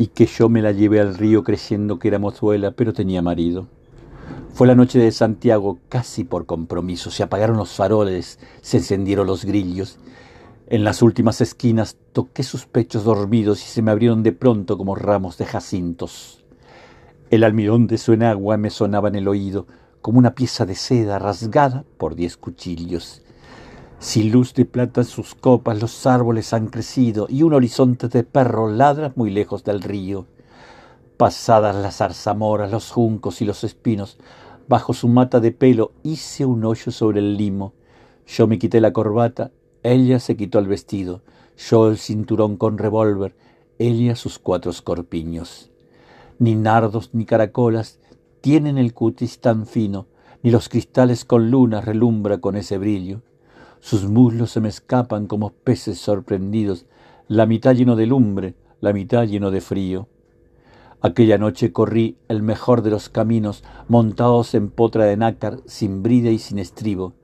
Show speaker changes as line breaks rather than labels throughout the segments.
y que yo me la llevé al río creyendo que era mozuela, pero tenía marido. Fue la noche de Santiago, casi por compromiso. Se apagaron los faroles, se encendieron los grillos. En las últimas esquinas toqué sus pechos dormidos y se me abrieron de pronto como ramos de jacintos. El almirón de su enagua me sonaba en el oído como una pieza de seda rasgada por diez cuchillos. Sin luz de plata en sus copas los árboles han crecido y un horizonte de perro ladra muy lejos del río. Pasadas las zarzamoras, los juncos y los espinos, bajo su mata de pelo hice un hoyo sobre el limo. Yo me quité la corbata, ella se quitó el vestido, yo el cinturón con revólver, ella sus cuatro escorpiños. Ni nardos ni caracolas tienen el cutis tan fino, ni los cristales con luna relumbra con ese brillo. Sus muslos se me escapan como peces sorprendidos, la mitad lleno de lumbre, la mitad lleno de frío. Aquella noche corrí el mejor de los caminos, montados en potra de nácar, sin brida y sin estribo.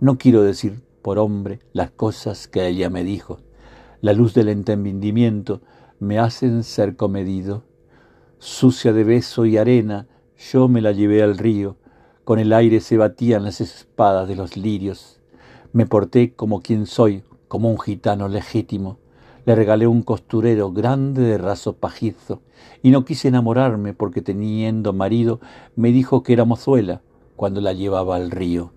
No quiero decir por hombre las cosas que ella me dijo. La luz del entendimiento me hacen ser comedido. Sucia de beso y arena, yo me la llevé al río. Con el aire se batían las espadas de los lirios. Me porté como quien soy, como un gitano legítimo. Le regalé un costurero grande de raso pajizo y no quise enamorarme porque teniendo marido me dijo que era mozuela cuando la llevaba al río.